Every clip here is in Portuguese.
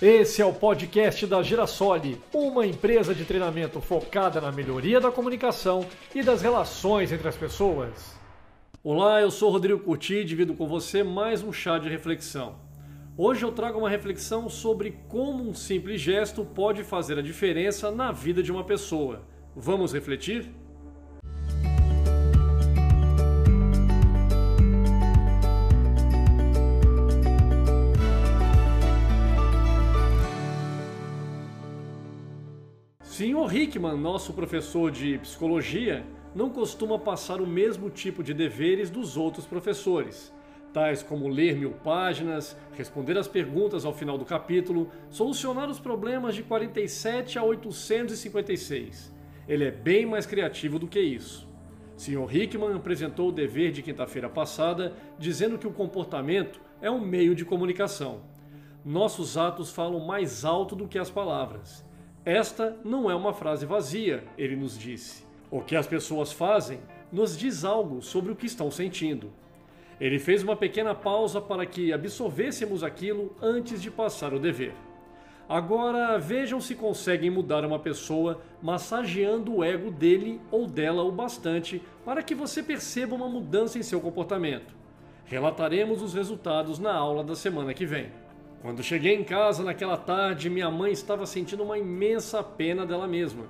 Esse é o podcast da Girasole, uma empresa de treinamento focada na melhoria da comunicação e das relações entre as pessoas. Olá, eu sou Rodrigo Curti e divido com você mais um chá de reflexão. Hoje eu trago uma reflexão sobre como um simples gesto pode fazer a diferença na vida de uma pessoa. Vamos refletir? Senhor Hickman, nosso professor de psicologia, não costuma passar o mesmo tipo de deveres dos outros professores, tais como ler mil páginas, responder as perguntas ao final do capítulo, solucionar os problemas de 47 a 856. Ele é bem mais criativo do que isso. Sr. Hickman apresentou o dever de quinta-feira passada, dizendo que o comportamento é um meio de comunicação. Nossos atos falam mais alto do que as palavras. Esta não é uma frase vazia, ele nos disse. O que as pessoas fazem nos diz algo sobre o que estão sentindo. Ele fez uma pequena pausa para que absorvêssemos aquilo antes de passar o dever. Agora vejam se conseguem mudar uma pessoa massageando o ego dele ou dela o bastante para que você perceba uma mudança em seu comportamento. Relataremos os resultados na aula da semana que vem. Quando cheguei em casa naquela tarde, minha mãe estava sentindo uma imensa pena dela mesma.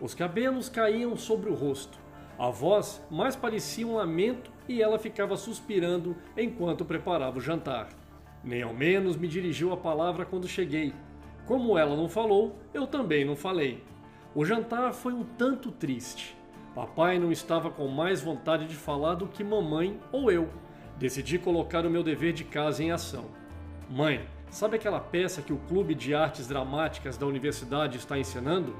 Os cabelos caíam sobre o rosto. A voz mais parecia um lamento e ela ficava suspirando enquanto preparava o jantar. Nem ao menos me dirigiu a palavra quando cheguei. Como ela não falou, eu também não falei. O jantar foi um tanto triste. Papai não estava com mais vontade de falar do que mamãe ou eu. Decidi colocar o meu dever de casa em ação. Mãe, Sabe aquela peça que o Clube de Artes Dramáticas da universidade está ensinando?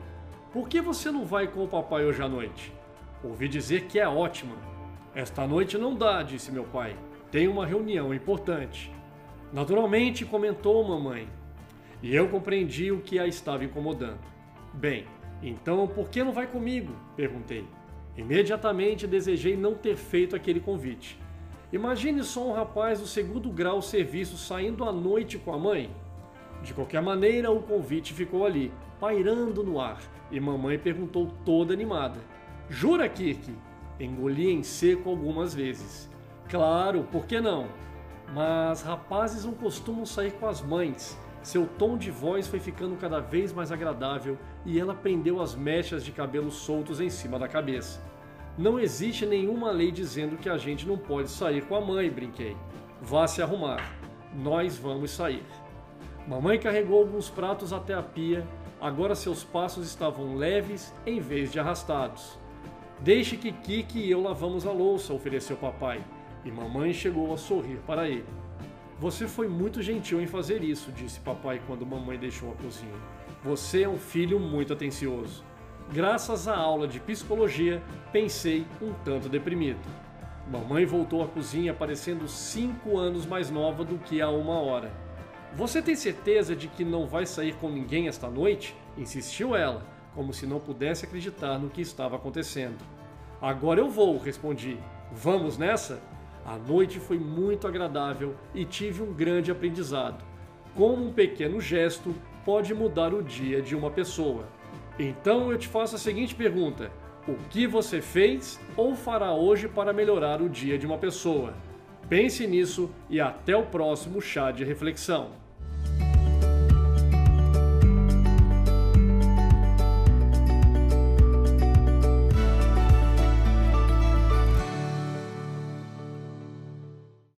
Por que você não vai com o papai hoje à noite? Ouvi dizer que é ótima. Esta noite não dá, disse meu pai. Tem uma reunião importante. Naturalmente, comentou mamãe. E eu compreendi o que a estava incomodando. Bem, então por que não vai comigo? perguntei. Imediatamente desejei não ter feito aquele convite. Imagine só um rapaz do segundo grau serviço saindo à noite com a mãe. De qualquer maneira, o convite ficou ali, pairando no ar, e mamãe perguntou toda animada: Jura, Kirk? Engoli em seco algumas vezes. Claro, por que não? Mas rapazes não costumam sair com as mães. Seu tom de voz foi ficando cada vez mais agradável e ela prendeu as mechas de cabelos soltos em cima da cabeça. Não existe nenhuma lei dizendo que a gente não pode sair com a mãe, brinquei. Vá se arrumar. Nós vamos sair. Mamãe carregou alguns pratos até a pia, agora seus passos estavam leves em vez de arrastados. Deixe que Kiki e eu lavamos a louça, ofereceu papai, e mamãe chegou a sorrir para ele. Você foi muito gentil em fazer isso, disse papai quando mamãe deixou a cozinha. Você é um filho muito atencioso. Graças à aula de psicologia, pensei um tanto deprimido. Mamãe voltou à cozinha parecendo cinco anos mais nova do que há uma hora. Você tem certeza de que não vai sair com ninguém esta noite? insistiu ela, como se não pudesse acreditar no que estava acontecendo. Agora eu vou, respondi. Vamos nessa? A noite foi muito agradável e tive um grande aprendizado. Como um pequeno gesto pode mudar o dia de uma pessoa. Então eu te faço a seguinte pergunta: o que você fez ou fará hoje para melhorar o dia de uma pessoa? Pense nisso e até o próximo chá de reflexão.